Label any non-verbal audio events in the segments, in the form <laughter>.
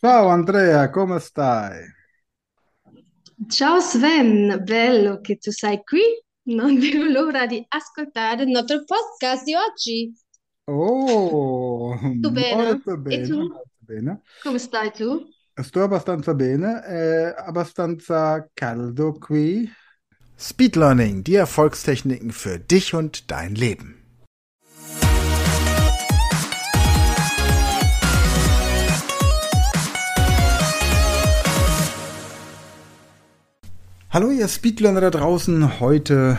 Ciao Andrea, come stai? Ciao Sven, bello che tu sei qui. Non vedo l'ora di ascoltare il nostro podcast di oggi. Oh, Tu bene? molto E bene, tu? molto bene. Come stai tu? Sto abbastanza bene, è abbastanza caldo qui. Speed Learning, die Erfolgstechniken für dich und dein Leben. Hallo ihr Speedlearner da draußen, heute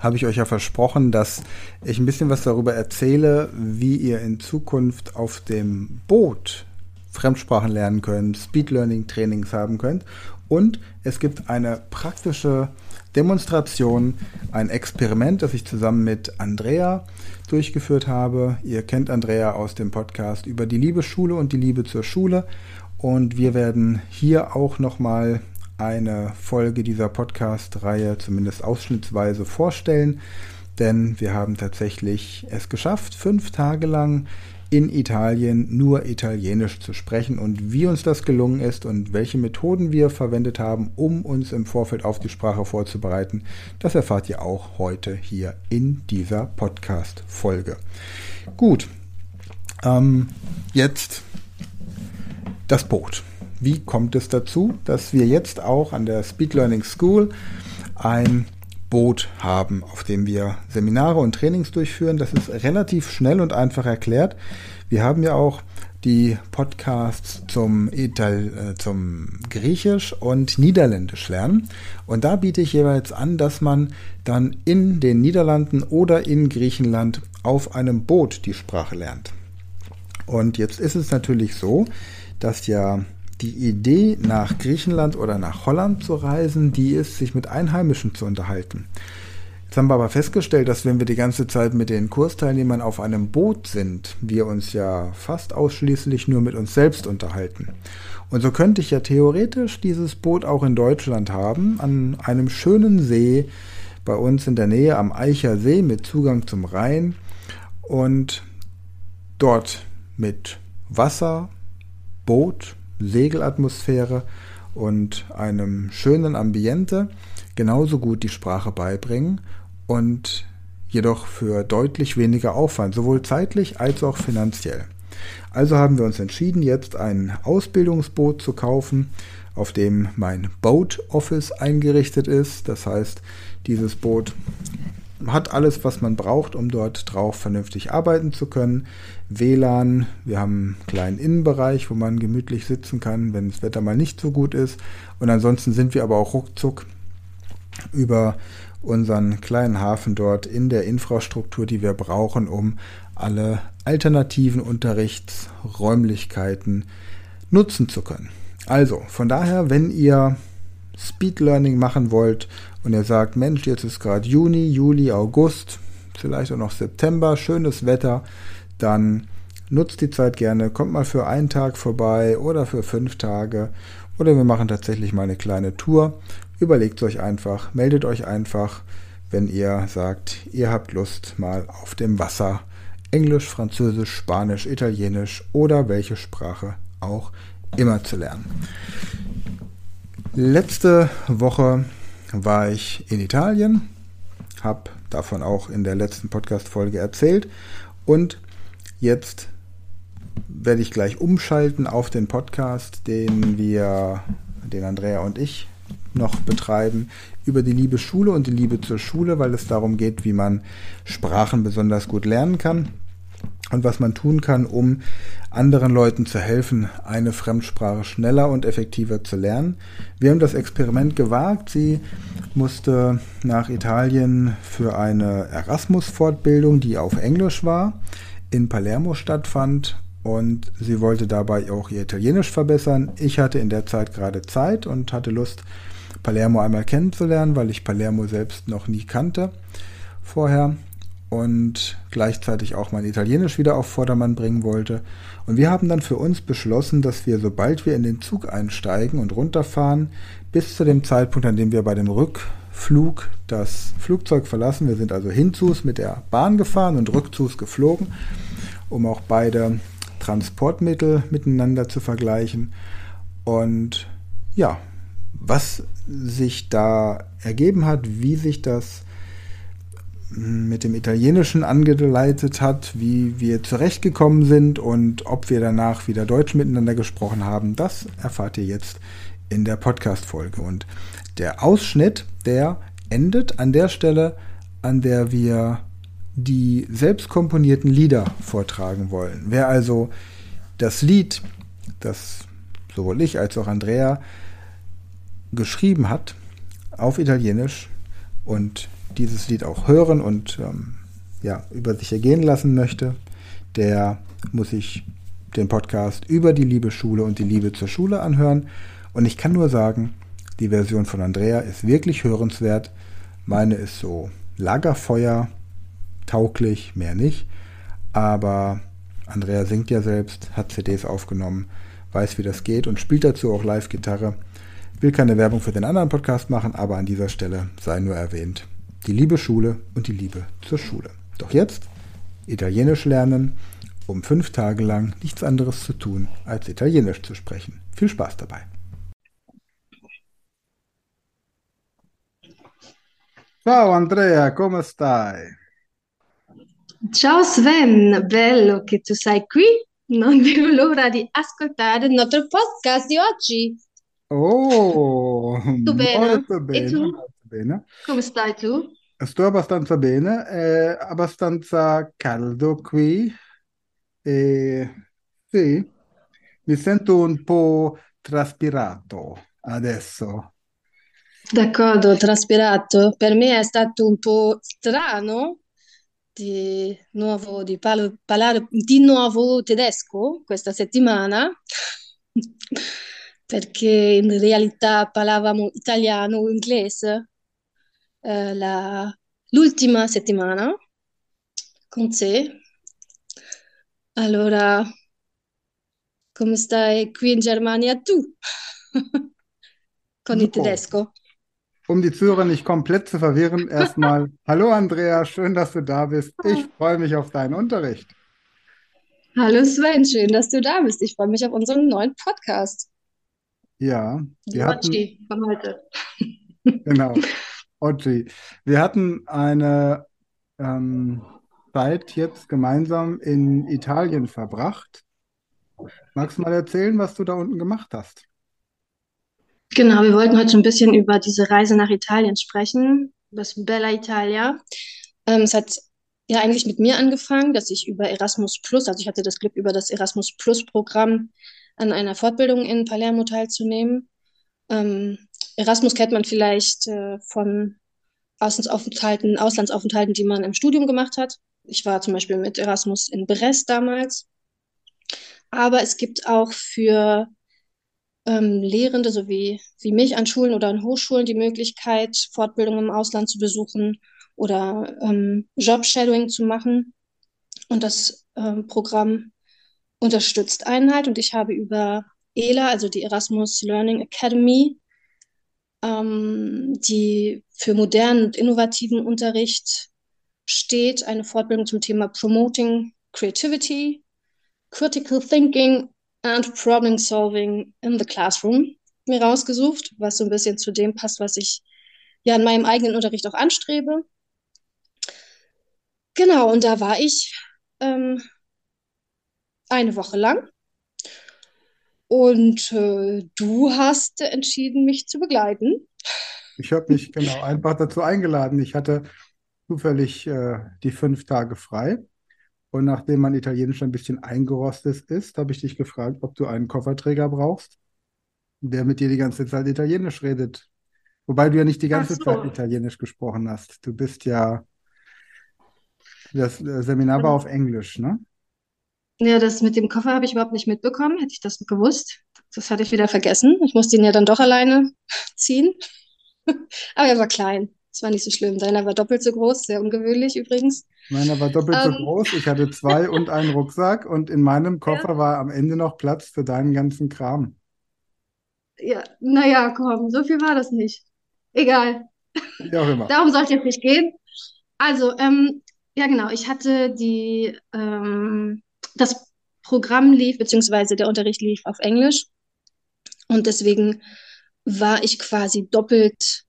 habe ich euch ja versprochen, dass ich ein bisschen was darüber erzähle, wie ihr in Zukunft auf dem Boot Fremdsprachen lernen könnt, Speed Learning Trainings haben könnt. Und es gibt eine praktische Demonstration, ein Experiment, das ich zusammen mit Andrea durchgeführt habe. Ihr kennt Andrea aus dem Podcast über die Liebe und die Liebe zur Schule. Und wir werden hier auch nochmal eine Folge dieser Podcast-Reihe zumindest ausschnittsweise vorstellen, denn wir haben tatsächlich es geschafft, fünf Tage lang in Italien nur Italienisch zu sprechen und wie uns das gelungen ist und welche Methoden wir verwendet haben, um uns im Vorfeld auf die Sprache vorzubereiten, das erfahrt ihr auch heute hier in dieser Podcast-Folge. Gut, ähm, jetzt das Boot. Wie kommt es dazu, dass wir jetzt auch an der Speed Learning School ein Boot haben, auf dem wir Seminare und Trainings durchführen. Das ist relativ schnell und einfach erklärt. Wir haben ja auch die Podcasts zum, Ital äh, zum Griechisch und Niederländisch lernen. Und da biete ich jeweils an, dass man dann in den Niederlanden oder in Griechenland auf einem Boot die Sprache lernt. Und jetzt ist es natürlich so, dass ja die Idee, nach Griechenland oder nach Holland zu reisen, die ist, sich mit Einheimischen zu unterhalten. Jetzt haben wir aber festgestellt, dass wenn wir die ganze Zeit mit den Kursteilnehmern auf einem Boot sind, wir uns ja fast ausschließlich nur mit uns selbst unterhalten. Und so könnte ich ja theoretisch dieses Boot auch in Deutschland haben, an einem schönen See bei uns in der Nähe am Eicher See mit Zugang zum Rhein und dort mit Wasser, Boot, Segelatmosphäre und einem schönen Ambiente genauso gut die Sprache beibringen und jedoch für deutlich weniger Aufwand, sowohl zeitlich als auch finanziell. Also haben wir uns entschieden, jetzt ein Ausbildungsboot zu kaufen, auf dem mein Boat Office eingerichtet ist. Das heißt, dieses Boot hat alles, was man braucht, um dort drauf vernünftig arbeiten zu können. WLAN, wir haben einen kleinen Innenbereich, wo man gemütlich sitzen kann, wenn das Wetter mal nicht so gut ist. Und ansonsten sind wir aber auch ruckzuck über unseren kleinen Hafen dort in der Infrastruktur, die wir brauchen, um alle alternativen Unterrichtsräumlichkeiten nutzen zu können. Also, von daher, wenn ihr Speed Learning machen wollt und ihr sagt, Mensch, jetzt ist gerade Juni, Juli, August, vielleicht auch noch September, schönes Wetter, dann nutzt die Zeit gerne, kommt mal für einen Tag vorbei oder für fünf Tage oder wir machen tatsächlich mal eine kleine Tour. Überlegt euch einfach, meldet euch einfach, wenn ihr sagt, ihr habt Lust mal auf dem Wasser Englisch, Französisch, Spanisch, Italienisch oder welche Sprache auch immer zu lernen. Letzte Woche war ich in Italien, habe davon auch in der letzten Podcast-Folge erzählt und jetzt werde ich gleich umschalten auf den Podcast, den wir, den Andrea und ich noch betreiben, über die Liebe Schule und die Liebe zur Schule, weil es darum geht, wie man Sprachen besonders gut lernen kann und was man tun kann, um anderen Leuten zu helfen, eine Fremdsprache schneller und effektiver zu lernen. Wir haben das Experiment gewagt. Sie musste nach Italien für eine Erasmus-Fortbildung, die auf Englisch war, in Palermo stattfand und sie wollte dabei auch ihr Italienisch verbessern. Ich hatte in der Zeit gerade Zeit und hatte Lust, Palermo einmal kennenzulernen, weil ich Palermo selbst noch nie kannte vorher und gleichzeitig auch mein Italienisch wieder auf Vordermann bringen wollte. Und wir haben dann für uns beschlossen, dass wir, sobald wir in den Zug einsteigen und runterfahren, bis zu dem Zeitpunkt, an dem wir bei dem Rückflug das Flugzeug verlassen, wir sind also hinzus mit der Bahn gefahren und rückzus geflogen, um auch beide Transportmittel miteinander zu vergleichen. Und ja, was sich da ergeben hat, wie sich das mit dem Italienischen angeleitet hat, wie wir zurechtgekommen sind und ob wir danach wieder Deutsch miteinander gesprochen haben, das erfahrt ihr jetzt in der Podcast-Folge. Und der Ausschnitt, der endet an der Stelle, an der wir die selbst komponierten Lieder vortragen wollen. Wer also das Lied, das sowohl ich als auch Andrea geschrieben hat, auf Italienisch und dieses Lied auch hören und ähm, ja, über sich ergehen lassen möchte, der muss sich den Podcast über die Liebe Schule und die Liebe zur Schule anhören. Und ich kann nur sagen, die Version von Andrea ist wirklich hörenswert. Meine ist so Lagerfeuer tauglich, mehr nicht. Aber Andrea singt ja selbst, hat CDs aufgenommen, weiß, wie das geht und spielt dazu auch Live-Gitarre. Will keine Werbung für den anderen Podcast machen, aber an dieser Stelle sei nur erwähnt. Die Liebe Schule und die Liebe zur Schule. Doch jetzt Italienisch lernen, um fünf Tage lang nichts anderes zu tun, als Italienisch zu sprechen. Viel Spaß dabei. Ciao Andrea, come stai? Ciao Sven, bello che tu sei qui. Non <laughs> vedo l'ora di ascoltare il nostro podcast di oggi. Oh, Tu bene? molto E bene, tu? molto bene. Come stai tu? Sto abbastanza bene, è abbastanza caldo qui e sì, mi sento un po' traspirato adesso. D'accordo, traspirato. Per me è stato un po' strano di nuovo di pal- parlare di nuovo tedesco questa settimana, <laughs> perché in realtà parlavamo italiano o inglese eh, la- l'ultima settimana con te. Allora, come stai qui in Germania tu? <laughs> Con il tedesco? Um die Zuhörer nicht komplett zu verwirren, erstmal, <laughs> hallo Andrea, schön, dass du da bist. Ich freue mich auf deinen Unterricht. Hallo Sven, schön, dass du da bist. Ich freue mich auf unseren neuen Podcast. Ja, wir hatten, von heute. <laughs> genau, Oggi, wir hatten eine ähm, Zeit jetzt gemeinsam in Italien verbracht. Magst du mal erzählen, was du da unten gemacht hast? Genau, wir wollten heute ein bisschen über diese Reise nach Italien sprechen, das Bella Italia. Ähm, es hat ja eigentlich mit mir angefangen, dass ich über Erasmus Plus, also ich hatte das Glück, über das Erasmus Plus Programm an einer Fortbildung in Palermo teilzunehmen. Ähm, Erasmus kennt man vielleicht äh, von Auslandsaufenthalten, Auslandsaufenthalten, die man im Studium gemacht hat. Ich war zum Beispiel mit Erasmus in Brest damals. Aber es gibt auch für ähm, Lehrende, so wie, mich an Schulen oder an Hochschulen, die Möglichkeit, Fortbildungen im Ausland zu besuchen oder ähm, Job-Shadowing zu machen. Und das ähm, Programm unterstützt einen halt. Und ich habe über ELA, also die Erasmus Learning Academy, ähm, die für modernen und innovativen Unterricht steht, eine Fortbildung zum Thema Promoting Creativity, Critical Thinking and Problem Solving in the Classroom mir rausgesucht, was so ein bisschen zu dem passt, was ich ja in meinem eigenen Unterricht auch anstrebe. Genau, und da war ich ähm, eine Woche lang und äh, du hast entschieden, mich zu begleiten. Ich habe mich genau einfach dazu eingeladen. Ich hatte zufällig äh, die fünf Tage frei. Und nachdem mein Italienisch ein bisschen eingerostet ist, habe ich dich gefragt, ob du einen Kofferträger brauchst, der mit dir die ganze Zeit Italienisch redet. Wobei du ja nicht die ganze Zeit so. Italienisch gesprochen hast. Du bist ja, das äh, Seminar war auf Englisch, ne? Ja, das mit dem Koffer habe ich überhaupt nicht mitbekommen. Hätte ich das gewusst, das hatte ich wieder vergessen. Ich musste ihn ja dann doch alleine <laughs> ziehen. <laughs> Aber er war klein. Das war nicht so schlimm. Deiner war doppelt so groß, sehr ungewöhnlich übrigens. Meiner war doppelt so Ähm, groß. Ich hatte zwei und einen <laughs> Rucksack und in meinem Koffer war am Ende noch Platz für deinen ganzen Kram. ja, naja, komm, so viel war das nicht. Egal. Wie auch immer. Darum soll es jetzt nicht gehen. Also, ähm, ja, genau, ich hatte die, ähm, das Programm lief, beziehungsweise der Unterricht lief auf Englisch. Und deswegen war ich quasi doppelt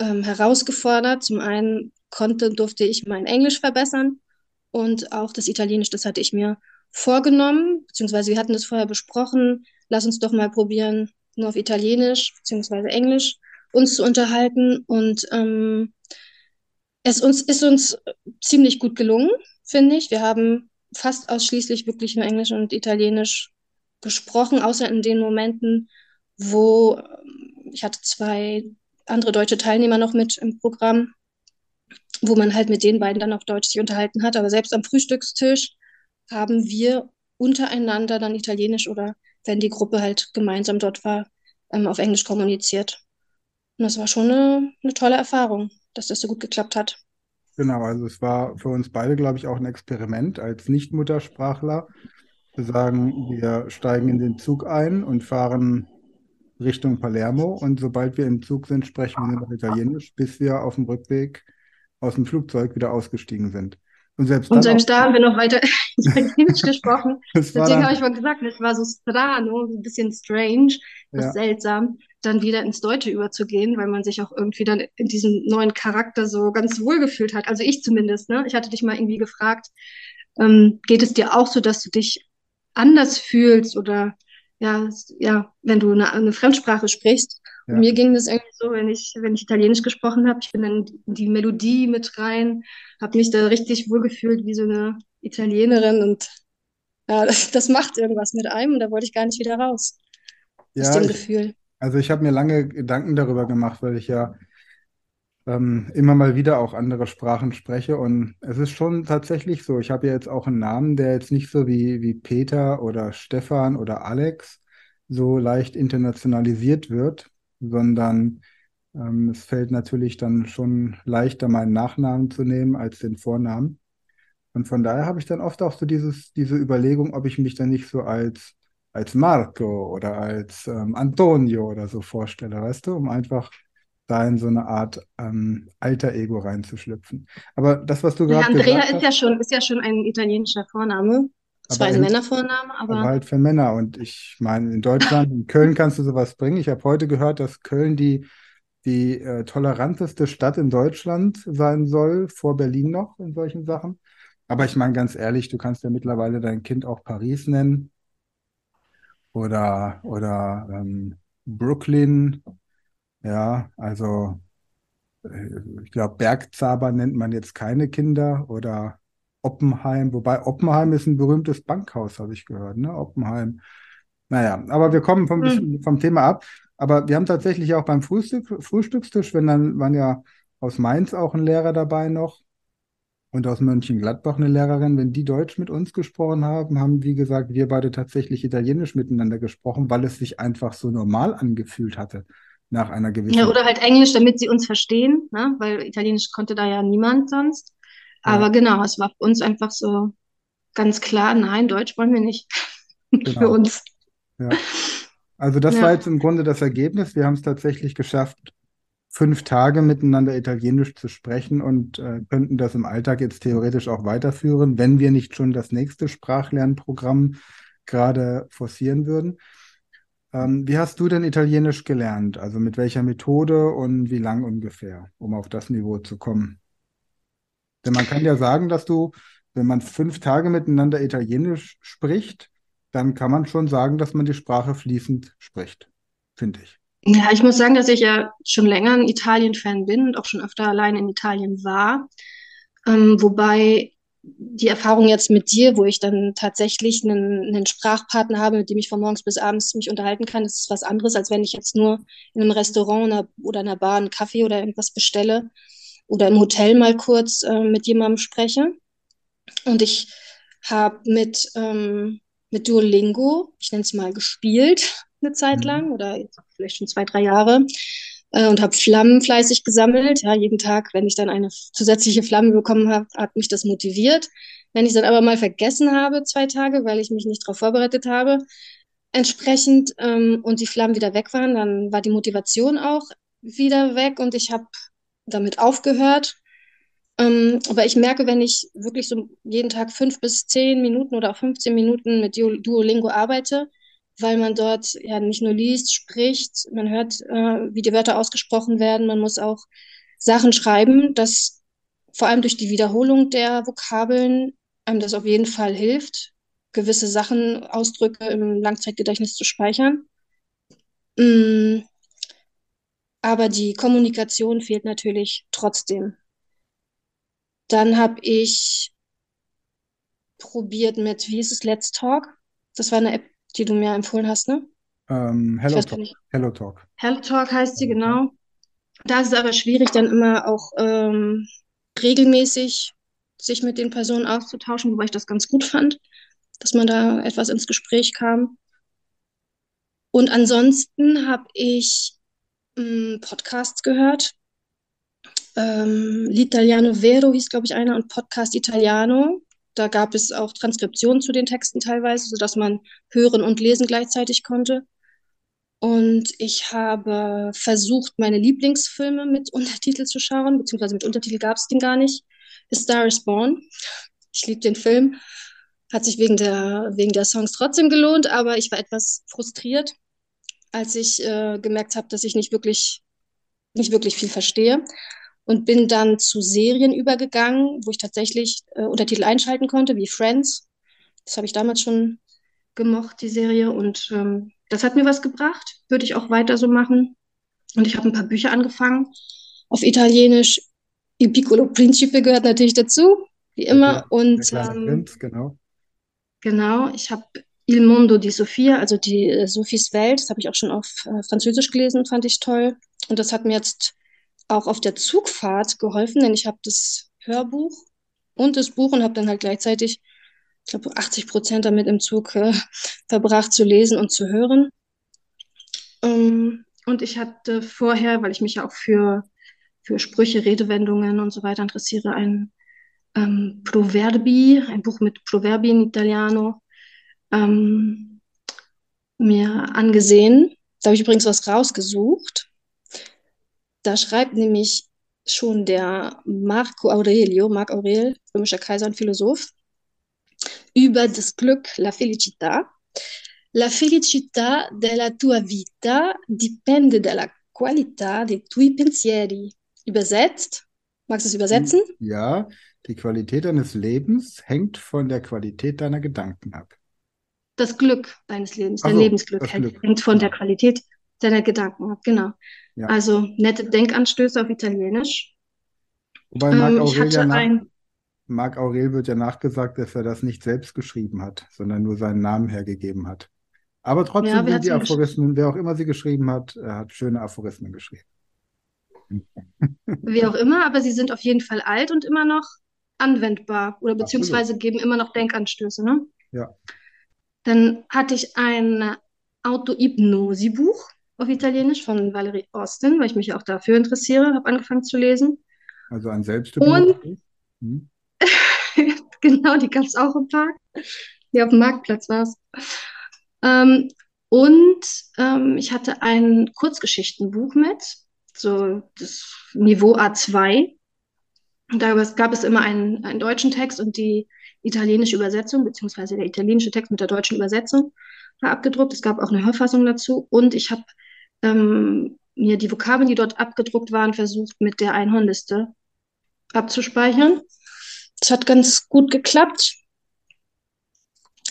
ähm, herausgefordert. Zum einen konnte, durfte ich mein Englisch verbessern und auch das Italienisch, das hatte ich mir vorgenommen, beziehungsweise wir hatten das vorher besprochen. Lass uns doch mal probieren, nur auf Italienisch beziehungsweise Englisch uns zu unterhalten. Und ähm, es uns, ist uns ziemlich gut gelungen, finde ich. Wir haben fast ausschließlich wirklich nur Englisch und Italienisch gesprochen, außer in den Momenten, wo ähm, ich hatte zwei andere deutsche Teilnehmer noch mit im Programm, wo man halt mit den beiden dann auf Deutsch sich unterhalten hat. Aber selbst am Frühstückstisch haben wir untereinander dann Italienisch oder wenn die Gruppe halt gemeinsam dort war, ähm, auf Englisch kommuniziert. Und das war schon eine, eine tolle Erfahrung, dass das so gut geklappt hat. Genau, also es war für uns beide, glaube ich, auch ein Experiment als Nicht-Muttersprachler, zu sagen, wir steigen in den Zug ein und fahren Richtung Palermo und sobald wir im Zug sind, sprechen wir noch Italienisch, bis wir auf dem Rückweg aus dem Flugzeug wieder ausgestiegen sind. Und selbst, und selbst da haben wir noch weiter <laughs> Italienisch gesprochen. <laughs> Deswegen habe ich mal gesagt, es war so strano, ein bisschen strange, was ja. seltsam, dann wieder ins Deutsche überzugehen, weil man sich auch irgendwie dann in diesem neuen Charakter so ganz wohl gefühlt hat. Also ich zumindest, ne? Ich hatte dich mal irgendwie gefragt, ähm, geht es dir auch so, dass du dich anders fühlst oder ja, ja, wenn du eine, eine Fremdsprache sprichst. Ja. mir ging das irgendwie so, wenn ich, wenn ich Italienisch gesprochen habe, ich bin dann in die Melodie mit rein, habe mich da richtig wohlgefühlt wie so eine Italienerin und ja, <laughs> das, das macht irgendwas mit einem und da wollte ich gar nicht wieder raus. Ja, aus dem ich, Gefühl. Also ich habe mir lange Gedanken darüber gemacht, weil ich ja ähm, immer mal wieder auch andere Sprachen spreche. Und es ist schon tatsächlich so. Ich habe ja jetzt auch einen Namen, der jetzt nicht so wie, wie Peter oder Stefan oder Alex so leicht internationalisiert wird, sondern ähm, es fällt natürlich dann schon leichter, meinen Nachnamen zu nehmen als den Vornamen. Und von daher habe ich dann oft auch so dieses, diese Überlegung, ob ich mich dann nicht so als, als Marco oder als ähm, Antonio oder so vorstelle, weißt du, um einfach da in so eine Art ähm, alter Ego reinzuschlüpfen. Aber das, was du gerade ja, Andrea ist ja schon ist ja schon ein italienischer Vorname. Zwar ein Männervorname, aber, aber halt für Männer. Und ich meine, in Deutschland, in Köln kannst du sowas bringen. Ich habe heute gehört, dass Köln die, die äh, toleranteste Stadt in Deutschland sein soll, vor Berlin noch in solchen Sachen. Aber ich meine ganz ehrlich, du kannst ja mittlerweile dein Kind auch Paris nennen oder, oder ähm, Brooklyn ja, also äh, ich glaube, Bergzaber nennt man jetzt keine Kinder oder Oppenheim, wobei Oppenheim ist ein berühmtes Bankhaus, habe ich gehört, ne? Oppenheim. Naja, aber wir kommen vom, mhm. vom Thema ab. Aber wir haben tatsächlich auch beim Frühstück, Frühstückstisch, wenn dann waren ja aus Mainz auch ein Lehrer dabei noch und aus Mönchengladbach eine Lehrerin. Wenn die Deutsch mit uns gesprochen haben, haben, wie gesagt, wir beide tatsächlich Italienisch miteinander gesprochen, weil es sich einfach so normal angefühlt hatte nach einer gewissen. Ja, oder halt Englisch, damit sie uns verstehen, ne? weil Italienisch konnte da ja niemand sonst. Aber ja. genau, es war für uns einfach so ganz klar, nein, Deutsch wollen wir nicht. <laughs> Genau. für uns. Ja. Also das ja. war jetzt im Grunde das Ergebnis. Wir haben es tatsächlich geschafft, fünf Tage miteinander Italienisch zu sprechen und äh, könnten das im Alltag jetzt theoretisch auch weiterführen, wenn wir nicht schon das nächste Sprachlernprogramm gerade forcieren würden. Ähm, wie hast du denn Italienisch gelernt? Also mit welcher Methode und wie lang ungefähr, um auf das Niveau zu kommen? Denn man kann ja sagen, dass du, wenn man fünf Tage miteinander Italienisch spricht, dann kann man schon sagen, dass man die Sprache fließend spricht, finde ich. Ja, ich muss sagen, dass ich ja schon länger ein Italien-Fan bin und auch schon öfter allein in Italien war. Ähm, wobei die Erfahrung jetzt mit dir, wo ich dann tatsächlich einen, einen, Sprachpartner habe, mit dem ich von morgens bis abends mich unterhalten kann, das ist was anderes, als wenn ich jetzt nur in einem Restaurant oder einer Bar einen Kaffee oder irgendwas bestelle oder im Hotel mal kurz äh, mit jemandem spreche. Und ich habe mit, ähm, mit Duolingo, ich nenne es mal, gespielt eine Zeit mhm. lang oder vielleicht schon zwei, drei Jahre äh, und habe Flammen fleißig gesammelt. Ja, jeden Tag, wenn ich dann eine zusätzliche Flamme bekommen habe, hat mich das motiviert. Wenn ich dann aber mal vergessen habe, zwei Tage, weil ich mich nicht darauf vorbereitet habe, entsprechend ähm, und die Flammen wieder weg waren, dann war die Motivation auch wieder weg und ich habe damit aufgehört. Ähm, aber ich merke, wenn ich wirklich so jeden Tag fünf bis zehn Minuten oder auch 15 Minuten mit Duolingo arbeite, weil man dort ja nicht nur liest, spricht, man hört, äh, wie die Wörter ausgesprochen werden, man muss auch Sachen schreiben, dass vor allem durch die Wiederholung der Vokabeln einem das auf jeden Fall hilft, gewisse Sachen, Ausdrücke im Langzeitgedächtnis zu speichern. Mm, aber die Kommunikation fehlt natürlich trotzdem. Dann habe ich probiert mit, wie hieß es, Let's Talk. Das war eine App, die du mir empfohlen hast, ne? Ähm, Hello Talk. Hello Talk. Hello Talk heißt sie, genau. Da ist es aber schwierig, dann immer auch ähm, regelmäßig sich mit den Personen auszutauschen, wobei ich das ganz gut fand, dass man da etwas ins Gespräch kam. Und ansonsten habe ich ähm, Podcasts gehört. Ähm, L'Italiano Vero hieß, glaube ich, einer und Podcast Italiano. Da gab es auch Transkriptionen zu den Texten teilweise, sodass man hören und lesen gleichzeitig konnte. Und ich habe versucht, meine Lieblingsfilme mit <laughs> Untertitel zu schauen, beziehungsweise mit Untertitel gab es den gar nicht. A Star is Born. Ich liebe den Film. Hat sich wegen der, wegen der Songs trotzdem gelohnt, aber ich war etwas frustriert, als ich äh, gemerkt habe, dass ich nicht wirklich, nicht wirklich viel verstehe. Und bin dann zu Serien übergegangen, wo ich tatsächlich äh, Untertitel einschalten konnte, wie Friends. Das habe ich damals schon gemocht, die Serie. Und ähm, das hat mir was gebracht. Würde ich auch weiter so machen. Und ich habe ein paar Bücher angefangen auf Italienisch. Il Piccolo Principe gehört natürlich dazu, wie immer. Der, und der ähm, Prinz, genau. Genau, ich habe Il Mondo di Sofia, also die äh, Sophies Welt, das habe ich auch schon auf äh, Französisch gelesen, fand ich toll. Und das hat mir jetzt auch auf der Zugfahrt geholfen, denn ich habe das Hörbuch und das Buch und habe dann halt gleichzeitig, ich glaube, 80 Prozent damit im Zug äh, verbracht zu lesen und zu hören. Ähm, und ich hatte vorher, weil ich mich ja auch für, für Sprüche, Redewendungen und so weiter interessiere, ein ähm, Proverbi, ein Buch mit Proverbi in Italiano, ähm, mir angesehen. Da habe ich übrigens was rausgesucht. Da schreibt nämlich schon der Marco Aurelio, Marc Aurel, römischer Kaiser und Philosoph, über das Glück, la felicità. La felicità della tua vita dipende dalla qualità dei tuoi pensieri. Übersetzt, magst du es übersetzen? Ja, die Qualität deines Lebens hängt von der Qualität deiner Gedanken ab. Das Glück deines Lebens, dein so, Lebensglück hängt, hängt von der Qualität deiner Gedanken ab, genau. Ja. Also nette Denkanstöße auf Italienisch. Wobei Marc ähm, Aurel, ja nach, Marc Aurel wird ja nachgesagt, dass er das nicht selbst geschrieben hat, sondern nur seinen Namen hergegeben hat. Aber trotzdem ja, sind die Aphorismen, wer auch immer sie geschrieben hat, er hat schöne Aphorismen geschrieben. Wie auch immer, aber sie sind auf jeden Fall alt und immer noch anwendbar oder beziehungsweise Absolut. geben immer noch Denkanstöße. Ne? Ja. Dann hatte ich ein Auto-Hypnosi-Buch auf Italienisch von Valerie Austin, weil ich mich auch dafür interessiere, habe angefangen zu lesen. Also ein Selbsthypnose? Hm. <laughs> genau, die gab es auch im Park. Hier auf dem Marktplatz war es. Ähm, und ähm, ich hatte ein Kurzgeschichtenbuch mit, so das Niveau A2. Da gab es immer einen, einen deutschen Text und die italienische Übersetzung, beziehungsweise der italienische Text mit der deutschen Übersetzung war abgedruckt. Es gab auch eine Hörfassung dazu. Und ich habe ähm, mir die Vokabeln, die dort abgedruckt waren, versucht, mit der Einhornliste abzuspeichern. Das hat ganz gut geklappt.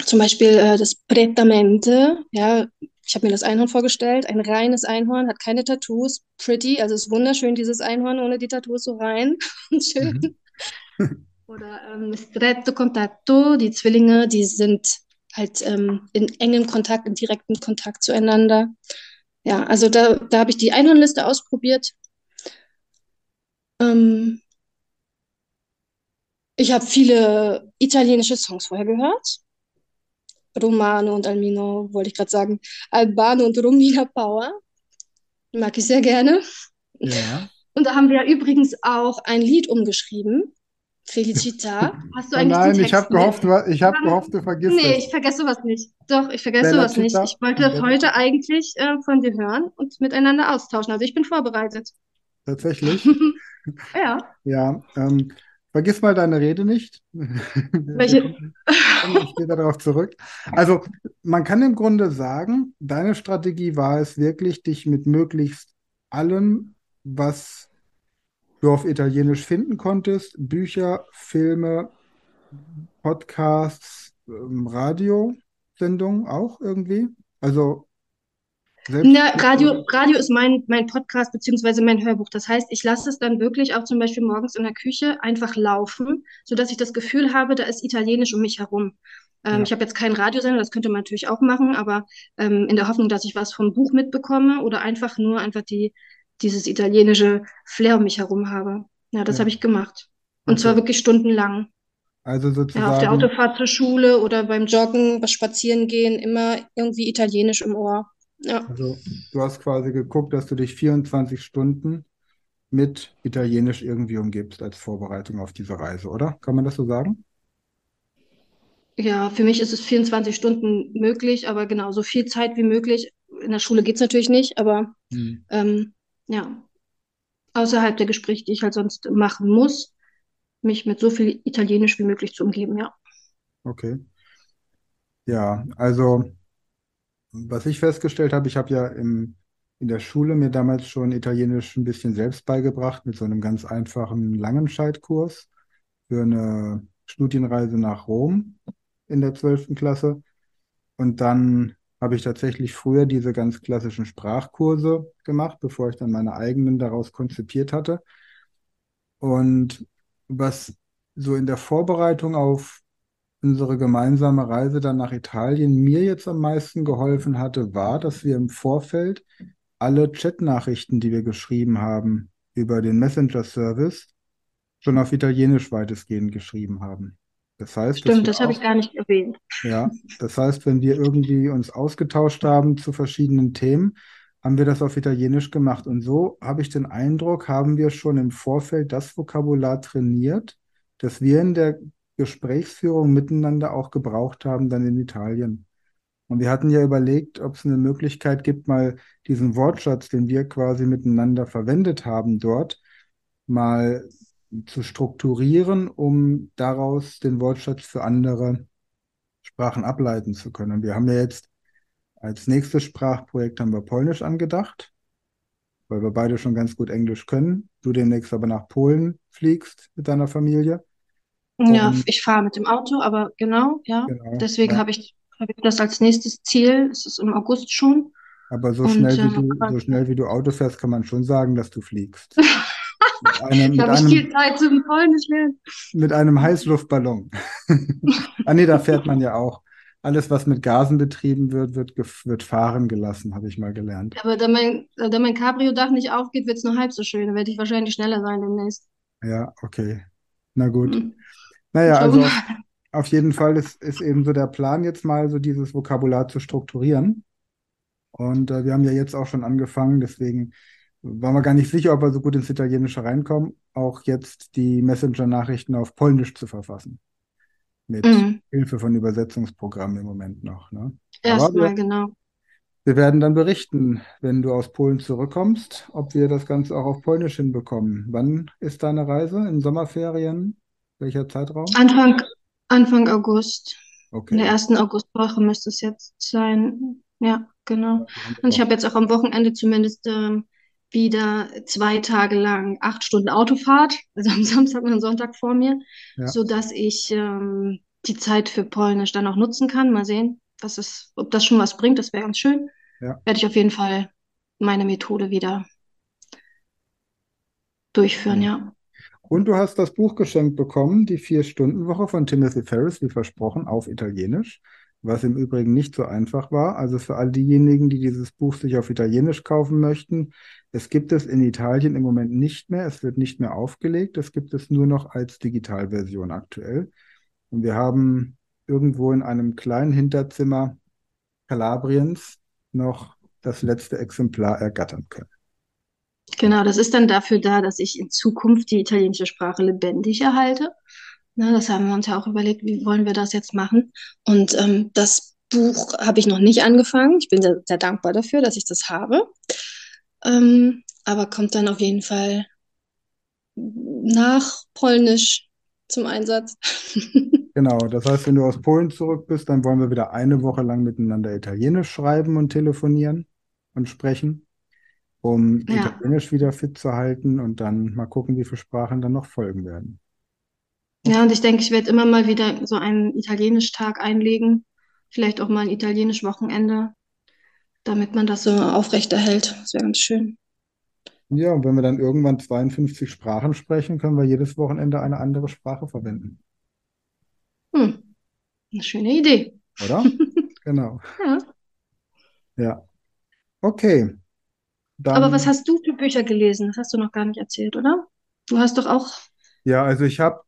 Zum Beispiel äh, das Pretamente, ja, ich habe mir das Einhorn vorgestellt, ein reines Einhorn, hat keine Tattoos, pretty, also ist wunderschön, dieses Einhorn ohne die Tattoos so rein <laughs> und schön. Mhm. <laughs> Oder ähm, Stretto Contatto, die Zwillinge, die sind halt ähm, in engem Kontakt, in direktem Kontakt zueinander. Ja, also da, da habe ich die Einhornliste ausprobiert. Ähm, ich habe viele italienische Songs vorher gehört. Romano und Almino, wollte ich gerade sagen. Albano und Romina Power. Mag ich sehr gerne. Ja. Und da haben wir übrigens auch ein Lied umgeschrieben. Felicita. Hast du oh eigentlich Nein, den Text ich habe gehofft, ich hab gehofft, du vergisst Nee, das. ich vergesse sowas nicht. Doch, ich vergesse Bella sowas nicht. Ich wollte das heute eigentlich äh, von dir hören und miteinander austauschen. Also ich bin vorbereitet. Tatsächlich? <laughs> ja. Ja, ähm, vergiss mal deine Rede nicht. <laughs> Welche? kommen später darauf zurück. Also man kann im Grunde sagen, deine Strategie war es wirklich, dich mit möglichst allem, was du auf Italienisch finden konntest, Bücher, Filme, Podcasts, ähm, Radiosendungen auch irgendwie. Also Na, Radio, Radio ist mein, mein Podcast beziehungsweise mein Hörbuch. Das heißt, ich lasse es dann wirklich auch zum Beispiel morgens in der Küche einfach laufen, sodass ich das Gefühl habe, da ist Italienisch um mich herum. Ähm, ja, ich habe jetzt keinen Radiosender, das könnte man natürlich auch machen, aber ähm, in der Hoffnung, dass ich was vom Buch mitbekomme oder einfach nur einfach die, dieses italienische Flair um mich herum habe. Ja, das habe ja, ich gemacht. Und zwar okay. wirklich stundenlang. Also Ja, auf der sozusagen, Autofahrt zur Schule oder beim Joggen, beim Spazierengehen, immer irgendwie Italienisch im Ohr. Ja. also du hast quasi geguckt, dass du dich 24 Stunden mit Italienisch irgendwie umgibst als Vorbereitung auf diese Reise, oder? Kann man das so sagen? Ja, für mich ist es 24 Stunden möglich, aber genau, so viel Zeit wie möglich. In der Schule geht's natürlich nicht, aber Hm. ähm, ja, außerhalb der Gespräche, die ich halt sonst machen muss, mich mit so viel Italienisch wie möglich zu umgeben, ja. Okay. Ja, also was ich festgestellt habe, ich habe ja im, in der Schule mir damals schon Italienisch ein bisschen selbst beigebracht mit so einem ganz einfachen Langenscheitkurs für eine Studienreise nach Rom in der zwölften Klasse. Und dann habe ich tatsächlich früher diese ganz klassischen Sprachkurse gemacht, bevor ich dann meine eigenen daraus konzipiert hatte. Und was so in der Vorbereitung auf unsere gemeinsame Reise dann nach Italien mir jetzt am meisten geholfen hatte, war, dass wir im Vorfeld alle Chatnachrichten, die wir geschrieben haben, über den Messenger-Service schon auf Italienisch weitestgehend geschrieben haben. Das heißt, Stimmt, das habe ich gar nicht erwähnt. ja, das heißt, wenn wir irgendwie uns ausgetauscht haben zu verschiedenen Themen, haben wir das auf Italienisch gemacht. Und so habe ich den Eindruck, haben wir schon im Vorfeld das Vokabular trainiert, das wir in der Gesprächsführung miteinander auch gebraucht haben, dann in Italien. Und wir hatten ja überlegt, ob es eine Möglichkeit gibt, mal diesen Wortschatz, den wir quasi miteinander verwendet haben dort, mal zu strukturieren, um daraus den Wortschatz für andere Sprachen ableiten zu können. Wir haben ja jetzt als nächstes Sprachprojekt haben wir Polnisch angedacht, weil wir beide schon ganz gut Englisch können. Du demnächst aber nach Polen fliegst mit deiner Familie. Ja, Und ich fahre mit dem Auto, aber genau, ja. genau, Deswegen ja. habe ich, habe ich das als nächstes Ziel. Es ist im August schon. Aber so Und schnell wie ähm, du, aber so schnell wie du Auto fährst, kann man schon sagen, dass du fliegst. <laughs> Mit einem, mit habe ich viel einem, Zeit zum Polnisch lernen. mit einem Heißluftballon. <laughs> Ah nee, da fährt man ja auch. Alles, was mit Gasen betrieben wird, wird, wird fahren gelassen, habe ich mal gelernt. Aber da mein, da mein Cabrio-Dach nicht aufgeht, wird es nur halb so schön. Da werde ich wahrscheinlich schneller sein demnächst. Ja, okay. Na gut. Hm. Naja, also auf, auf jeden Fall ist, ist eben so der Plan, jetzt mal so dieses Vokabular zu strukturieren. Und äh, wir haben ja jetzt auch schon angefangen, deswegen waren wir gar nicht sicher, ob wir so gut ins Italienische reinkommen, auch jetzt die Messenger-Nachrichten auf Polnisch zu verfassen. Mit Mhm. Hilfe von Übersetzungsprogrammen im Moment noch, ne? Erstmal, genau. wir werden dann berichten, wenn du aus Polen zurückkommst, ob wir das Ganze auch auf Polnisch hinbekommen. Wann ist deine Reise? In Sommerferien? Welcher Zeitraum? Anfang, Anfang August. In der Okay. ersten Augustwoche müsste es jetzt sein. Ja, genau. Und ich habe jetzt auch am Wochenende zumindest ähm, wieder zwei Tage lang acht Stunden Autofahrt, also am <laughs> Samstag und am Sonntag vor mir, Ja, sodass ich ähm, die Zeit für Polnisch dann auch nutzen kann. Mal sehen, was es, ob das schon was bringt. Das wäre ganz schön. ja. Werde ich auf jeden Fall meine Methode wieder durchführen, ja. ja. Und du hast das Buch geschenkt bekommen, die Vier-Stunden-Woche von Timothy Ferris, wie versprochen, auf Italienisch, was im Übrigen nicht so einfach war. Also für all diejenigen, die dieses Buch sich auf Italienisch kaufen möchten, es gibt es in Italien im Moment nicht mehr. Es wird nicht mehr aufgelegt. Es gibt es nur noch als Digitalversion aktuell. Und wir haben irgendwo in einem kleinen Hinterzimmer Kalabriens noch das letzte Exemplar ergattern können. Genau, das ist dann dafür da, dass ich in Zukunft die italienische Sprache lebendig erhalte. Na, das haben wir uns ja auch überlegt, wie wollen wir das jetzt machen. Und ähm, das Buch habe ich noch nicht angefangen. Ich bin sehr, sehr dankbar dafür, dass ich das habe. Ähm, aber kommt dann auf jeden Fall nach Polnisch zum Einsatz. <laughs> Genau, das heißt, wenn du aus Polen zurück bist, dann wollen wir wieder eine Woche lang miteinander Italienisch schreiben und telefonieren und sprechen, um Ja. Italienisch wieder fit zu halten und dann mal gucken, wie viele Sprachen dann noch folgen werden. Ja, und ich denke, ich werde immer mal wieder so einen Italienisch-Tag einlegen, vielleicht auch mal ein Italienisch-Wochenende, damit man das so aufrechterhält. Das wäre ganz schön. Ja, und wenn wir dann irgendwann 52 Sprachen sprechen, können wir jedes Wochenende eine andere Sprache verwenden, Hm, eine schöne Idee. oder? <laughs> Genau. Ja. Ja. Okay. Aber Dann, was hast du für Bücher gelesen? Das hast du noch gar nicht erzählt, oder? Du hast doch auch. ja, also ich habe,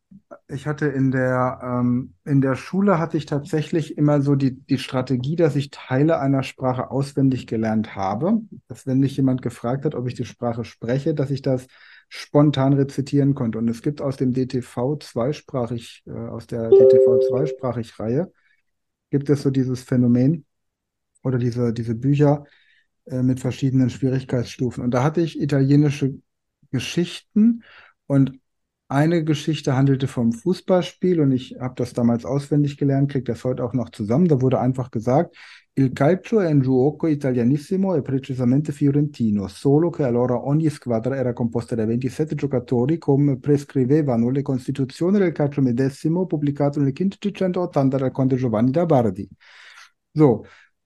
ich hatte in der, ähm, in der Schule hatte ich tatsächlich immer so die, die Strategie, dass ich Teile einer Sprache auswendig gelernt habe. Dass wenn mich jemand gefragt hat, ob ich die Sprache spreche, dass ich das spontan rezitieren konnte. Und es gibt aus dem DTV zweisprachig, äh, aus der DTV zweisprachig Reihe, gibt es so dieses Phänomen oder diese, diese Bücher äh, mit verschiedenen Schwierigkeitsstufen. Und da hatte ich italienische Geschichten und eine Geschichte handelte vom Fußballspiel und ich habe das damals auswendig gelernt, kriege das heute auch noch zusammen. Da wurde einfach gesagt, Il calcio è un gioco italianissimo e precisamente fiorentino, solo che allora ogni squadra era composta da 27 giocatori come prescrivevano le Costituzioni del calcio medesimo pubblicato nel 1580 dal Conte Giovanni da Bardi. So,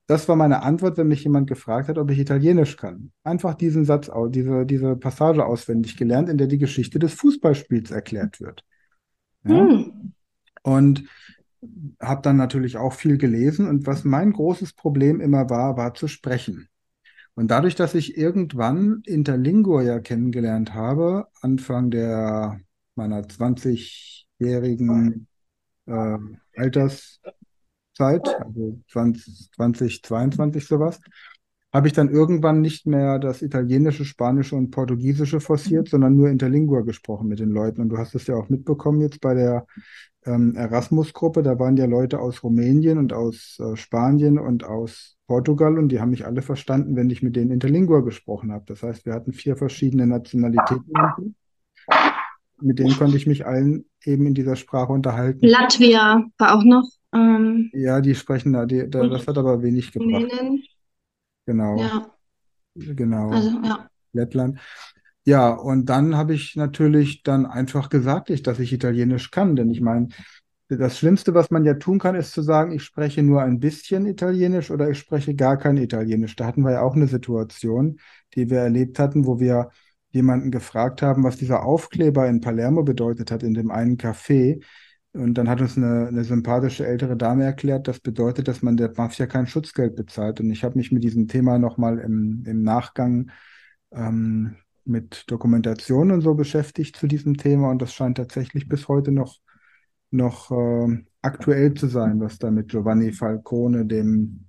das war meine Antwort, wenn mich jemand gefragt hat, ob ich Italienisch kann. Einfach diesen Satz, diese, diese Passage auswendig gelernt, in der die Geschichte des Fußballspiels erklärt wird. Ja? Hm. Und habe dann natürlich auch viel gelesen. Und was mein großes Problem immer war, war zu sprechen. Und dadurch, dass ich irgendwann Interlingua ja kennengelernt habe, Anfang der meiner 20-jährigen äh, Alterszeit, also 20, 2022 sowas, habe ich dann irgendwann nicht mehr das Italienische, Spanische und Portugiesische forciert, sondern nur Interlingua gesprochen mit den Leuten. Und du hast es ja auch mitbekommen jetzt bei der ähm, Erasmus-Gruppe, da waren ja Leute aus Rumänien und aus äh, Spanien und aus Portugal und die haben mich alle verstanden, wenn ich mit denen Interlingua gesprochen habe. Das heißt, wir hatten vier verschiedene Nationalitäten. Mit denen konnte ich mich allen eben in dieser Sprache unterhalten. Latvia war auch noch. Ähm, Ja, die sprechen da, die, da, das hat aber wenig gebracht. Rumänen. Genau, Ja, genau. also ja. Lettland. Ja, und dann habe ich natürlich dann einfach gesagt, ich, dass ich Italienisch kann. Denn ich meine, das Schlimmste, was man ja tun kann, ist zu sagen, ich spreche nur ein bisschen Italienisch oder ich spreche gar kein Italienisch. Da hatten wir ja auch eine Situation, die wir erlebt hatten, wo wir jemanden gefragt haben, was dieser Aufkleber in Palermo bedeutet hat, in dem einen Café. Und dann hat uns eine, eine sympathische ältere Dame erklärt, das bedeutet, dass man der Mafia kein Schutzgeld bezahlt. Und ich habe mich mit diesem Thema nochmal im, im Nachgang ähm, mit Dokumentation und so beschäftigt zu diesem Thema. Und das scheint tatsächlich bis heute noch, noch äh, aktuell zu sein, was da mit Giovanni Falcone, dem,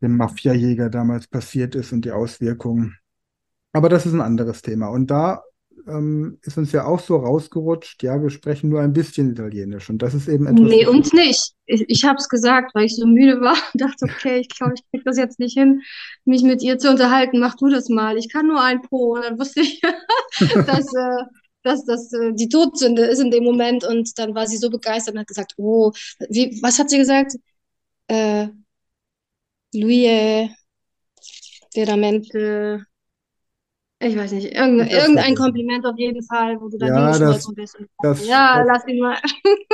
dem Mafiajäger damals passiert ist und die Auswirkungen. Aber das ist ein anderes Thema. Und da ähm, ist uns ja auch so rausgerutscht, ja, wir sprechen nur ein bisschen Italienisch. Und das ist eben etwas. Nee, uns nicht. Ich, ich habe es gesagt, weil ich so müde war und dachte, okay, ich glaube, ich krieg das jetzt nicht hin, mich mit ihr zu unterhalten. Mach du das mal. Ich kann nur ein Po. Und dann wusste ich, <laughs> dass, äh, dass das äh, die Todsünde ist in dem Moment. Und dann war sie so begeistert und hat gesagt, oh, wie, was hat sie gesagt? Äh, lui veramente, ich weiß nicht, irgendein, irgendein Kompliment auf jeden Fall, wo du dann Ja, das- bist. Und das- ja, das- lass ihn mal.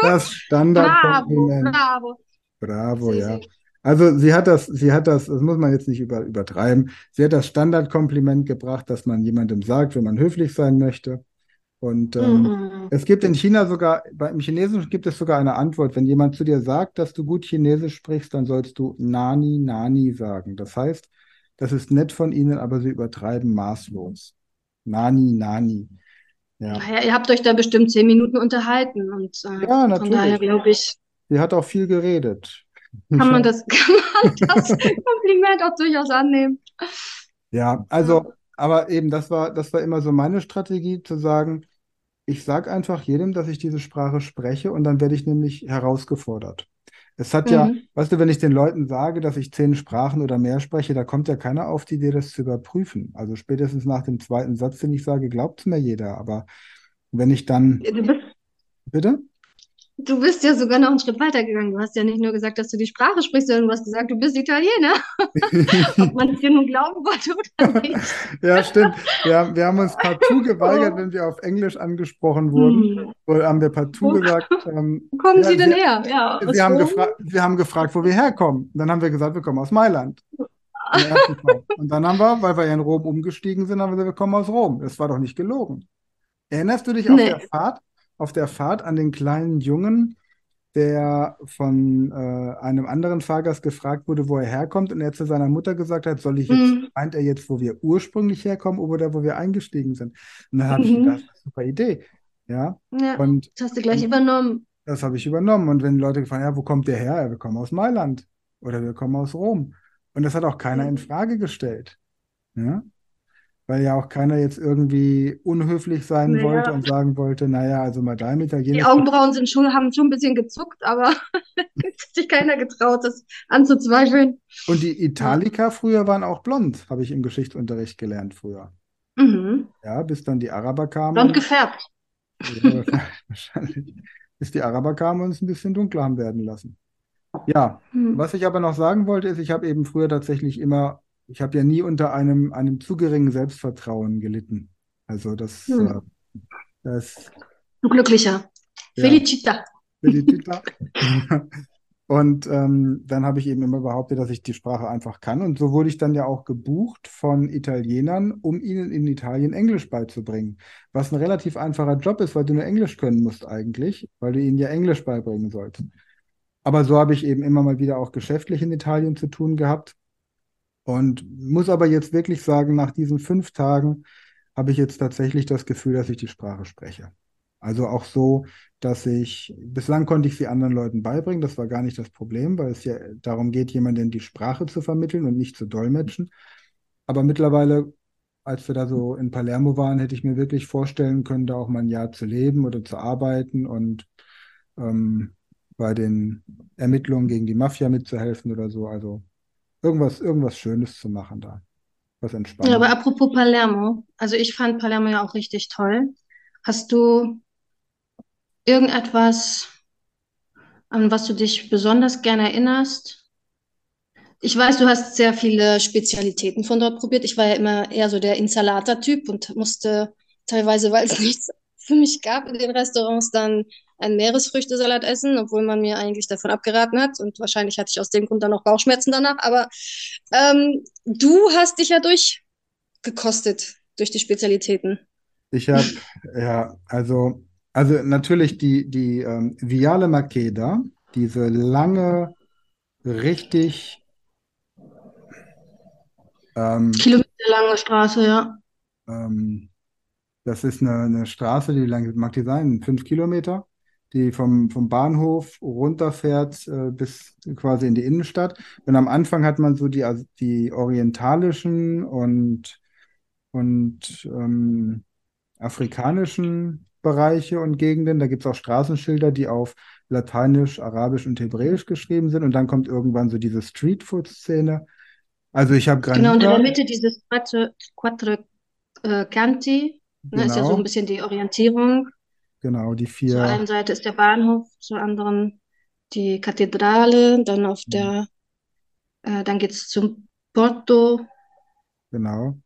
Das Bravo, <laughs> Standardkompliment. bravo. Bravo, Sie- ja. Also sie hat das, sie hat das, das muss man jetzt nicht über, übertreiben. Sie hat das Standardkompliment gebracht, dass man jemandem sagt, wenn man höflich sein möchte. Und ähm, Mhm. es gibt in China sogar, beim Chinesischen gibt es sogar eine Antwort. Wenn jemand zu dir sagt, dass du gut Chinesisch sprichst, dann sollst du Nani, Nani sagen. Das heißt, das ist nett von ihnen, aber sie übertreiben maßlos. Nani, Nani. Ja. Naja, ihr habt euch da bestimmt zehn Minuten unterhalten und äh, Ja, von natürlich. daher glaube ich, Sie hat auch viel geredet. kann man <laughs> das, kann man das <laughs> Kompliment auch durchaus annehmen. Ja, also, aber eben, das war, das war immer so meine Strategie, zu sagen, ich sage einfach jedem, dass ich diese Sprache spreche und dann werde ich nämlich herausgefordert. Es hat ja, Mhm. weißt du, wenn ich den Leuten sage, dass ich zehn Sprachen oder mehr spreche, da kommt ja keiner auf die Idee, das zu überprüfen. Also spätestens nach dem zweiten Satz, den ich sage, glaubt es mir jeder. Aber wenn ich dann Du bist, Bitte? Du bist ja sogar noch einen Schritt weiter gegangen. Du hast ja nicht nur gesagt, dass du die Sprache sprichst, sondern du hast gesagt, du bist Italiener. <laughs> Ob man es dir nun glauben wollte oder nicht. Ja, stimmt. Wir, wir haben uns partout geweigert, wenn wir auf Englisch angesprochen wurden. Hm. Haben wir partout gesagt. Ähm, Wo kommen ja, Sie denn wir, her? Ja, wir, haben wir haben gefragt, wo wir herkommen. Und dann haben wir gesagt, wir kommen aus Mailand. Und dann haben wir, weil wir ja in Rom umgestiegen sind, haben wir gesagt, wir kommen aus Rom. Das war doch nicht gelogen. Erinnerst du dich nee. auf der Fahrt? Auf der Fahrt an den kleinen Jungen, der von äh, einem anderen Fahrgast gefragt wurde, wo er herkommt und er zu seiner Mutter gesagt hat, soll ich jetzt, mhm. meint er jetzt, wo wir ursprünglich herkommen oder wo wir eingestiegen sind? Und dann habe mhm. ich gedacht, das ist eine super Idee. Ja, ja und, das hast du gleich und, übernommen. Das habe ich übernommen. Und wenn Leute gefragt ja, wo kommt der her? Ja, wir kommen aus Mailand oder wir kommen aus Rom. Und das hat auch keiner mhm. in Frage gestellt. Ja? Weil ja auch keiner jetzt irgendwie unhöflich sein naja. wollte und sagen wollte, naja, also Madame Italienisch. Die Augenbrauen sind schon, haben schon ein bisschen gezuckt, aber <laughs> hat sich keiner getraut, das anzuzweifeln. Und die Italiker früher waren auch blond, habe ich im Geschichtsunterricht gelernt früher. Mhm. Ja, bis dann die Araber kamen. Blond gefärbt. Ja, <laughs> wahrscheinlich. Bis die Araber kamen und uns ein bisschen dunkler haben werden lassen. Ja, hm. was ich aber noch sagen wollte, ist, ich habe eben früher tatsächlich immer ich habe ja nie unter einem, einem zu geringen Selbstvertrauen gelitten. Also das, hm. äh, das Du glücklicher. Ja. Felicita. Felicita. <laughs> Und ähm, dann habe ich eben immer behauptet, dass ich die Sprache einfach kann. Und so wurde ich dann ja auch gebucht von Italienern, um ihnen in Italien Englisch beizubringen. Was ein relativ einfacher Job ist, weil du nur Englisch können musst eigentlich, weil du ihnen ja Englisch beibringen sollst. Aber so habe ich eben immer mal wieder auch geschäftlich in Italien zu tun gehabt. Und muss aber jetzt wirklich sagen, nach diesen fünf Tagen habe ich jetzt tatsächlich das Gefühl, dass ich die Sprache spreche. Also auch so, dass ich, bislang konnte ich sie anderen Leuten beibringen, das war gar nicht das Problem, weil es ja darum geht, jemandem die Sprache zu vermitteln und nicht zu dolmetschen. Aber mittlerweile, als wir da so in Palermo waren, hätte ich mir wirklich vorstellen können, da auch mal ein Jahr zu leben oder zu arbeiten und ähm, bei den Ermittlungen gegen die Mafia mitzuhelfen oder so. Also irgendwas, irgendwas Schönes zu machen da. Was entspannt. Ja, aber apropos Palermo, also ich fand Palermo ja auch richtig toll. Hast du irgendetwas, an was du dich besonders gerne erinnerst? Ich weiß, du hast sehr viele Spezialitäten von dort probiert. Ich war ja immer eher so der Insalata-Typ und musste teilweise, weil es <laughs> nichts für mich gab in den Restaurants, dann einen Meeresfrüchtesalat essen, obwohl man mir eigentlich davon abgeraten hat. Und wahrscheinlich hatte ich aus dem Grund dann noch Bauchschmerzen danach. Aber ähm, du hast dich ja durchgekostet durch die Spezialitäten. Ich habe, ja, also, also natürlich die, die ähm, Viale Makeda, diese lange, richtig ähm, kilometerlange Straße, ja. Ähm, das ist eine, eine Straße, die lang mag die sein? Fünf Kilometer die vom, vom Bahnhof runterfährt äh, bis quasi in die Innenstadt. Und am Anfang hat man so die, also die orientalischen und, und ähm, afrikanischen Bereiche und Gegenden. Da gibt es auch Straßenschilder, die auf Lateinisch, Arabisch und Hebräisch geschrieben sind. Und dann kommt irgendwann so diese Streetfood-Szene. Also ich habe gerade. Genau, und in der Mitte dieses Quattro, Quattro äh, Canti. Genau. ist ja so genau. ein bisschen die Orientierung. Genau, die vier. Zur einen Seite ist der Bahnhof, zur anderen die Kathedrale, dann auf der, äh, dann geht es zum Porto. Genau.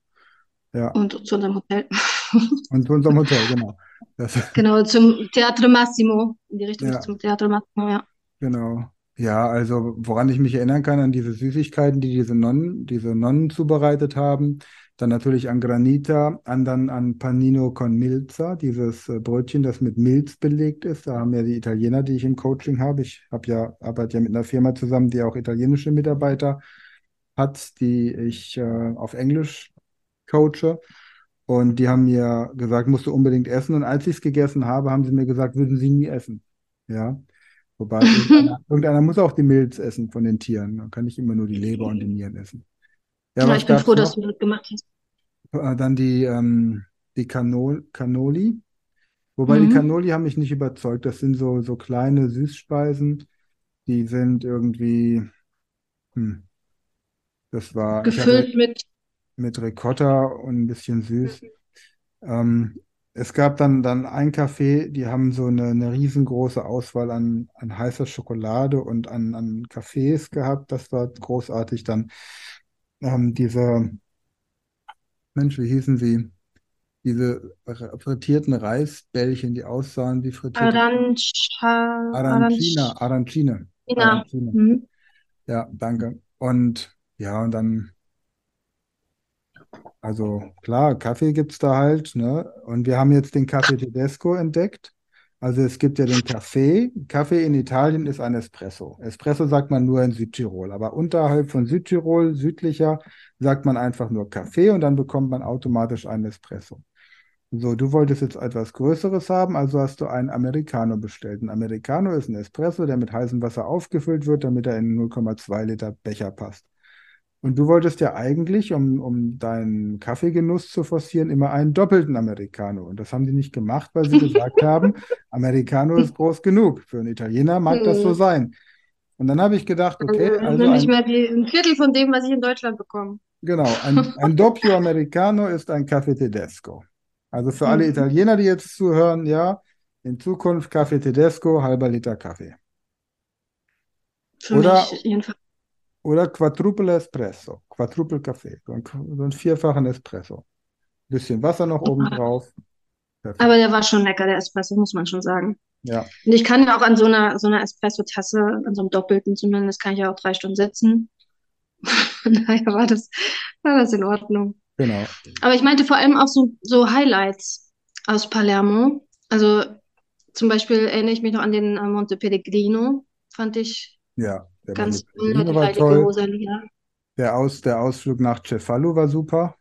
Ja. Und zu unserem Hotel. <laughs> Und zu unserem Hotel, genau. Das, <laughs> genau, zum Teatro Massimo, in die Richtung ja. zum Teatro Massimo, ja. Genau. Ja, also woran ich mich erinnern kann, an diese Süßigkeiten, die diese Nonnen, diese Nonnen zubereitet haben. Dann natürlich an Granita, an dann an Panino con Milza, dieses äh, Brötchen, das mit Milz belegt ist. Da haben ja die Italiener, die ich im Coaching habe. Ich habe ja, arbeite ja mit einer Firma zusammen, die auch italienische Mitarbeiter hat, die ich äh, auf Englisch coache. Und die haben mir gesagt, musst du unbedingt essen. Und als ich es gegessen habe, haben sie mir gesagt, würden sie nie essen. Ja. Wobei <laughs> irgendeiner, irgendeiner, muss auch die Milz essen von den Tieren. Dann kann ich immer nur die Leber und die Nieren essen. Ja, ja ich bin froh, noch? dass du das gemacht hast. Äh, dann die, ähm, die Cannoli. Wobei mhm. die Cannoli haben mich nicht überzeugt. Das sind so, so kleine Süßspeisen. Die sind irgendwie. Hm, das war. Gefüllt mit. Mit Ricotta und ein bisschen süß. Ähm, Es gab dann, dann ein Café, die haben so eine, eine riesengroße Auswahl an, an heißer Schokolade und an, an Cafés gehabt. Das war großartig. Dann ähm, diese, Mensch, wie hießen sie? Diese frittierten Reisbällchen, die aussahen wie frittierte Arancia, Arancina, Arancine, Arancina. Arancine. Mhm. Ja, danke. Und ja, und dann, also klar, Kaffee gibt's da halt, ne? Und wir haben jetzt den Kaffee Tedesco entdeckt. Also es gibt ja den Kaffee. Kaffee in Italien ist ein Espresso. Espresso sagt man nur in Südtirol, aber unterhalb von Südtirol, südlicher, sagt man einfach nur Kaffee und dann bekommt man automatisch einen Espresso. So, du wolltest jetzt etwas Größeres haben, also hast du einen Americano bestellt. Ein Americano ist ein Espresso, der mit heißem Wasser aufgefüllt wird, damit er in 0,2 Liter Becher passt. Und du wolltest ja eigentlich, um, um deinen Kaffeegenuss zu forcieren, immer einen doppelten Americano. Und das haben die nicht gemacht, weil sie gesagt <laughs> haben, Americano ist groß genug. Für einen Italiener mag das so Hm. sein. Und dann habe ich gedacht, okay, Also nicht ein, mehr die, ein Viertel von dem, was ich in Deutschland bekomme. genau, ein, ein Doppio Americano ist ein Kaffee Tedesco. Also für alle Mhm. Italiener, die jetzt zuhören, ja, in Zukunft Kaffee Tedesco, halber Liter Kaffee. Für Oder, mich jedenfalls. Oder Quadruple Espresso, Quadruple Kaffee, so ein, so einen vierfachen Espresso. Bisschen Wasser noch oben drauf. Perfekt. Aber der war schon lecker, der Espresso, muss man schon sagen. Ja, Und ich kann ja auch an so einer, so einer Espresso-Tasse, an so einem doppelten zumindest, kann ich ja auch drei Stunden sitzen. <laughs> Von daher war das, war das in Ordnung. genau. Aber ich meinte vor allem auch so, so Highlights aus Palermo. Also zum Beispiel erinnere ich mich noch an den äh, Monte Pellegrino, fand ich Ja, der ganz toll, die war heilige toll. Der, Aus, der Ausflug nach Cefalù war super.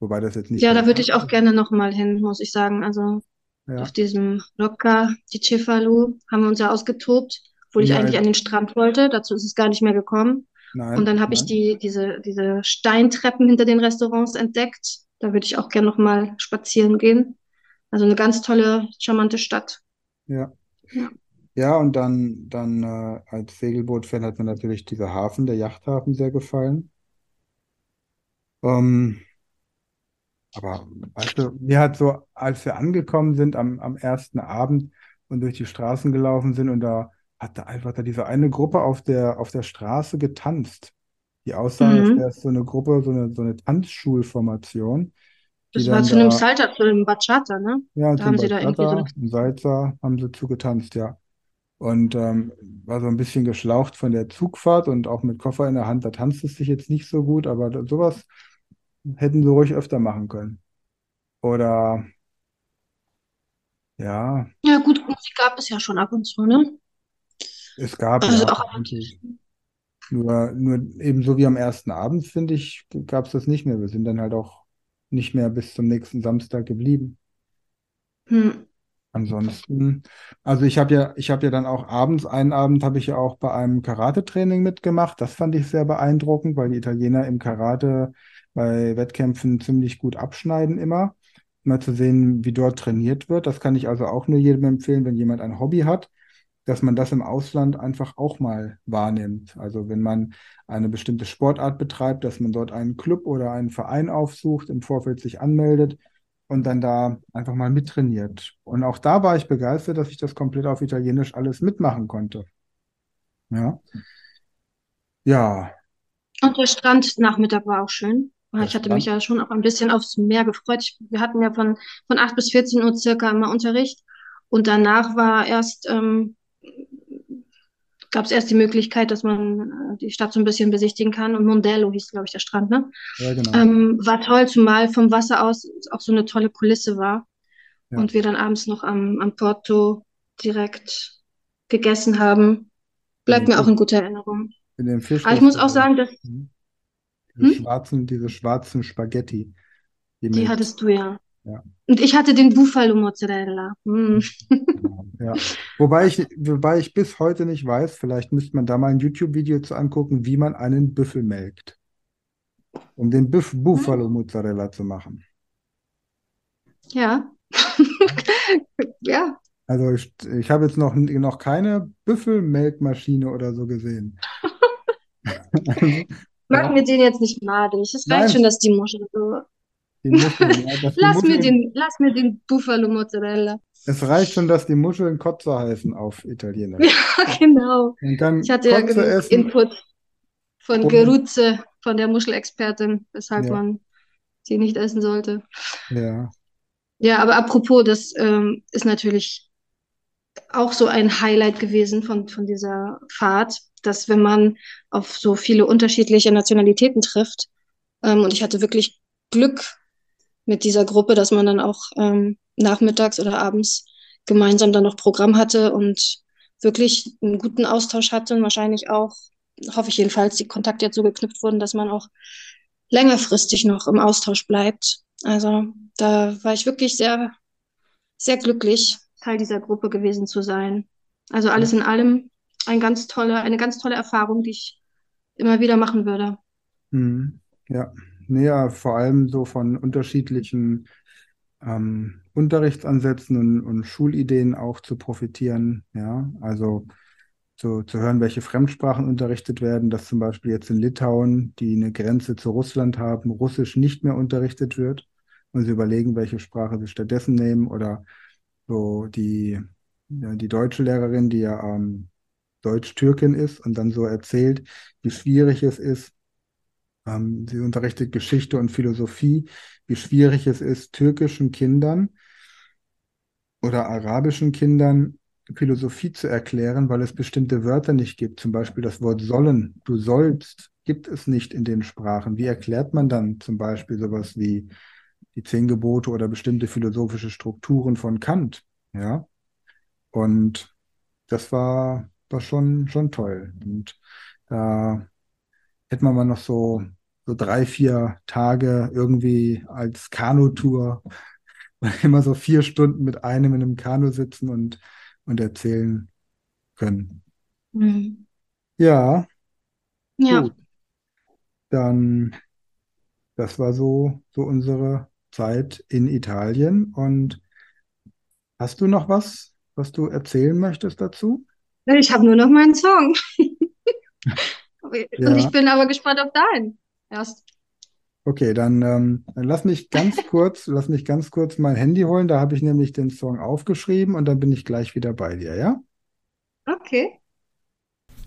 Wobei das jetzt nicht Ja, da würde ich auch gerne nochmal hin, muss ich sagen. Also Ja, auf diesem Rocca di Cefalù haben wir uns ja ausgetobt, obwohl ich ja, eigentlich an den Strand wollte. Dazu ist es gar nicht mehr gekommen. Und nein, dann habe ich die, diese, diese Steintreppen hinter den Restaurants entdeckt. Da würde ich auch gerne nochmal spazieren gehen. Also eine ganz tolle, charmante Stadt. Ja. Ja. Ja, und dann, dann äh, als Segelboot-Fan hat mir natürlich dieser Hafen, der Yachthafen, sehr gefallen. Ähm, aber weißt du, mir hat so, als wir angekommen sind am, am ersten Abend und durch die Straßen gelaufen sind und da hat da einfach da diese eine Gruppe auf der, auf der Straße getanzt. Die aussahen, als Mhm. wäre es so eine Gruppe, so eine, so eine Tanzschulformation, Das war zu einem da, Salsa, zu einem Bachata, ne? ja, Da haben sie da irgendwie so Bachata, zum Salsa haben sie zugetanzt, ja. Und ähm, war so ein bisschen geschlaucht von der Zugfahrt und auch mit Koffer in der Hand, da tanzt es sich jetzt nicht so gut, aber da- sowas hätten sie ruhig öfter machen können. Oder ja, Ja, gut, Musik gab es ja schon ab und zu, ne? es gab Also ja auch eigentlich nur, nur ebenso wie am ersten Abend, finde ich, gab es das nicht mehr. Wir sind dann halt auch nicht mehr bis zum nächsten Samstag geblieben. Hm. Ansonsten, also ich habe ja, ich habe ja dann auch abends, einen Abend habe ich ja auch bei einem Karate-Training mitgemacht. Das fand ich sehr beeindruckend, weil die Italiener im Karate bei Wettkämpfen ziemlich gut abschneiden immer. Mal zu sehen, wie dort trainiert wird. Das kann ich also auch nur jedem empfehlen, wenn jemand ein Hobby hat, dass man das im Ausland einfach auch mal wahrnimmt. Also wenn man eine bestimmte Sportart betreibt, dass man dort einen Club oder einen Verein aufsucht, im Vorfeld sich anmeldet und dann da einfach mal mittrainiert. Und auch da war ich begeistert, dass ich das komplett auf Italienisch alles mitmachen konnte. Ja, ja, Und der Strandnachmittag war auch schön. der Ich hatte mich Strand. ja schon auch ein bisschen aufs Meer gefreut. Ich, wir hatten ja von, von 8 bis 14 Uhr circa immer Unterricht. Und danach war erst, ähm, gab es erst die Möglichkeit, dass man äh, die Stadt so ein bisschen besichtigen kann. Und Mondello hieß, glaube ich, der Strand, ne? Ja, genau. Ähm, war toll, zumal vom Wasser aus auch so eine tolle Kulisse war. Ja. Und wir dann abends noch am, am Porto direkt gegessen haben. Bleibt In mir auch in guter Erinnerung. In dem Aber ich muss auch sagen, dass, Mhm. Diese hm? schwarzen, diese schwarzen Spaghetti, die Die hattest du ja. Ja, Und ich hatte den Buffalo Mozzarella. Mm. ja. Wobei ich, wobei ich bis heute nicht weiß, vielleicht müsste man da mal ein YouTube-Video zu angucken, wie man einen Büffel melkt, um den Buff Buffalo Mozzarella zu machen. Ja. <laughs> Ja. Also ich, ich habe jetzt noch, noch keine Büffelmelkmaschine oder so gesehen. <laughs> Also, Mach ja. mir den jetzt nicht madig. Es reicht Nein, schon, dass die Muschel so. Muscheln, ja, Lass mir Muscheln, den, lass mir den Buffalo Mozzarella. es reicht schon, dass die Muscheln Kotze heißen auf Italienisch. Ja, <laughs> genau. Man kann Ich hatte ja Kotze genug essen. Input von Und- Gerutze, von der Muschelexpertin, weshalb Ja. man sie nicht essen sollte. Ja, Ja, aber apropos, das ähm, ist natürlich auch so ein Highlight gewesen von, von dieser Fahrt, dass wenn man auf so viele unterschiedliche Nationalitäten trifft, ähm, und ich hatte wirklich Glück mit dieser Gruppe, dass man dann auch ähm, nachmittags oder abends gemeinsam dann noch Programm hatte und wirklich einen guten Austausch hatte und wahrscheinlich auch, hoffe ich jedenfalls, die Kontakte jetzt so geknüpft wurden, dass man auch längerfristig noch im Austausch bleibt. Also da war ich wirklich sehr, sehr glücklich, Teil dieser Gruppe gewesen zu sein. Also alles in allem ein ganz tolle, eine ganz tolle Erfahrung, die ich immer wieder machen würde. Mhm. Ja, ja, vor allem so von unterschiedlichen ähm, Unterrichtsansätzen und, und Schulideen auch zu profitieren. Ja, also zu, zu hören, welche Fremdsprachen unterrichtet werden, dass zum Beispiel jetzt in Litauen, die eine Grenze zu Russland haben, Russisch nicht mehr unterrichtet wird und sie überlegen, welche Sprache sie stattdessen nehmen oder so die, ja, die deutsche Lehrerin, die ja ähm, Deutsch-Türkin ist und dann so erzählt, wie schwierig es ist, ähm, sie unterrichtet Geschichte und Philosophie, wie schwierig es ist, türkischen Kindern oder arabischen Kindern Philosophie zu erklären, weil es bestimmte Wörter nicht gibt. Zum Beispiel das Wort sollen, du sollst, gibt es nicht in den Sprachen. Wie erklärt man dann zum Beispiel sowas wie die zehn Gebote oder bestimmte philosophische Strukturen von Kant? Ja. Und das war, war schon, schon toll. Und da hätte man mal noch so, so drei, vier Tage irgendwie als Kanutour <laughs> immer so vier Stunden mit einem in einem Kanu sitzen und, und erzählen können. Mhm. Ja, Ja, gut. Dann, das war so, so unsere Zeit in Italien. Und hast du noch was, was du erzählen möchtest dazu? ich habe nur noch meinen Song. <laughs> Und Ja. ich bin aber gespannt auf deinen. Erst. Okay, dann, ähm, dann lass mich ganz <laughs> kurz, lass mich ganz kurz mein Handy holen. Da habe ich nämlich den Song aufgeschrieben und dann bin ich gleich wieder bei dir, ja? Okay.